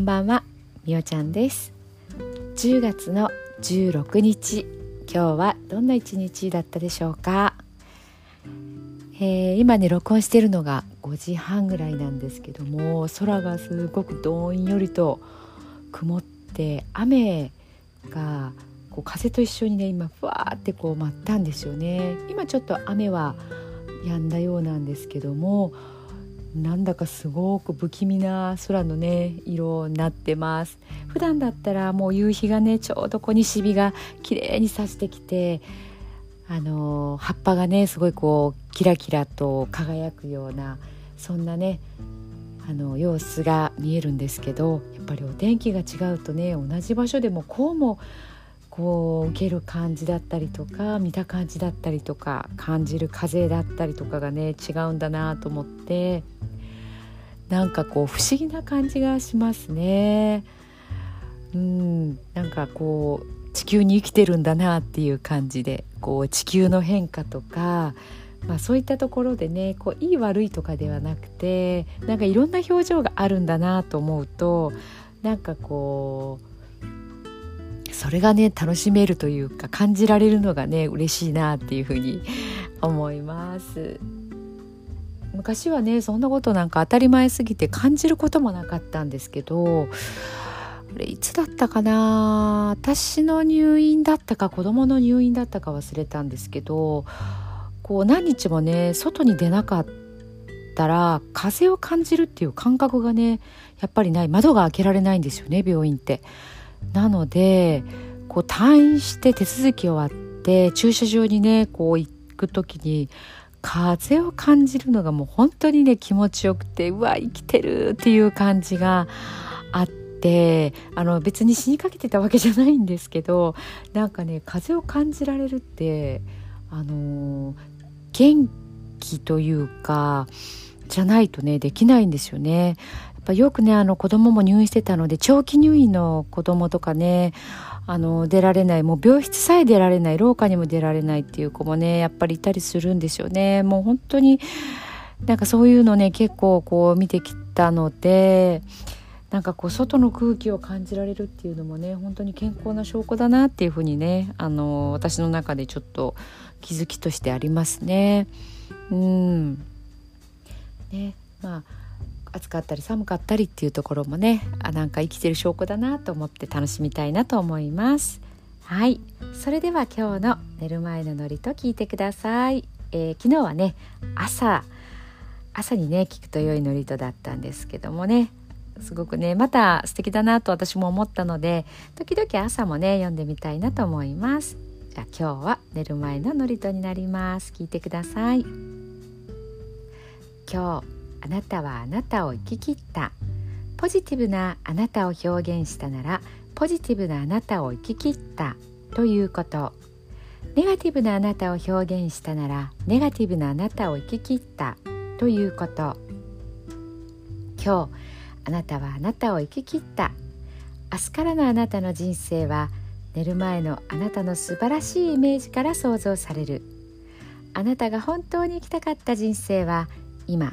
んばんはみおちゃんです。10月の16日今日はどんな一日だったでしょうか、えー、今ね録音しているのが5時半ぐらいなんですけども空がすごくどんよりと曇って雨がこう風と一緒にね今ふわーってこう舞ったんですよね。今ちょっと雨は止んだようなんですけどもなんだかすごく不気味な空のね色になってます。普段だったらもう夕日がねちょうどこう西日が綺麗に差してきてあの葉っぱがねすごいこうキラキラと輝くようなそんなねあの様子が見えるんですけどやっぱりお天気が違うとね同じ場所でもこうもこう受ける感じだったりとか見た感じだったりとか感じる風だったりとかがね違うんだなと思ってなんかこう不思議な感じがしますね。うんなんかこう地球に生きてるんだなっていう感じでこう地球の変化とか、まあ、そういったところでねこういい悪いとかではなくてなんかいろんな表情があるんだなと思うとなんかこうそれがね楽しめるというか感じられるのがね嬉しいなっていうふうに思います。昔はねそんなことなんか当たり前すぎて感じることもなかったんですけどあれいつだったかな？私の入院だったか子供の入院だったか忘れたんですけどこう何日もね外に出なかったら風を感じるっていう感覚がねやっぱりない窓が開けられないんですよね病院って。なのでこう退院して手続き終わって駐車場にねこう行く時に風を感じるのがもう本当にね気持ちよくてうわ生きてるっていう感じがあってあの別に死にかけてたわけじゃないんですけどなんかね風を感じられるってあの元気というかじゃないとねできないんですよね。ぱよくねあの子供も入院してたので長期入院の子供とかねあの出られないもう病室さえ出られない廊下にも出られないっていう子もねやっぱりいたりするんですよねもう本当になんかそういうのね結構こう見てきたのでなんかこう外の空気を感じられるっていうのもね本当に健康な証拠だなっていうふうにねあの私の中でちょっと気づきとしてありますね。うんねまあ暑かったり寒かったりっていうところもねあなんか生きてる証拠だなと思って楽しみたいなと思います。はい。それでは今日の寝る前のノリと聞いてください、えー、昨日はね朝朝にね聞くと良いノリとだったんですけどもね。すごくねまた素敵だなと私も思ったので時々朝もね読んでみたいなと思います。じゃあ今日は寝る前のノリとになります。聞いてください。今日あなたはあなたを生き切った。ポジティブなあなたを表現したならポジティブなあなたを生き切った。ということ。ネガティブなあなたを表現したならネガティブなあなたを生き切った。ということ。今日あなたはあなたを生き切った。明日からのあなたの人生は寝る前のあなたの素晴らしいイメージから想像される。あなたが本当に生きたかった人生は今。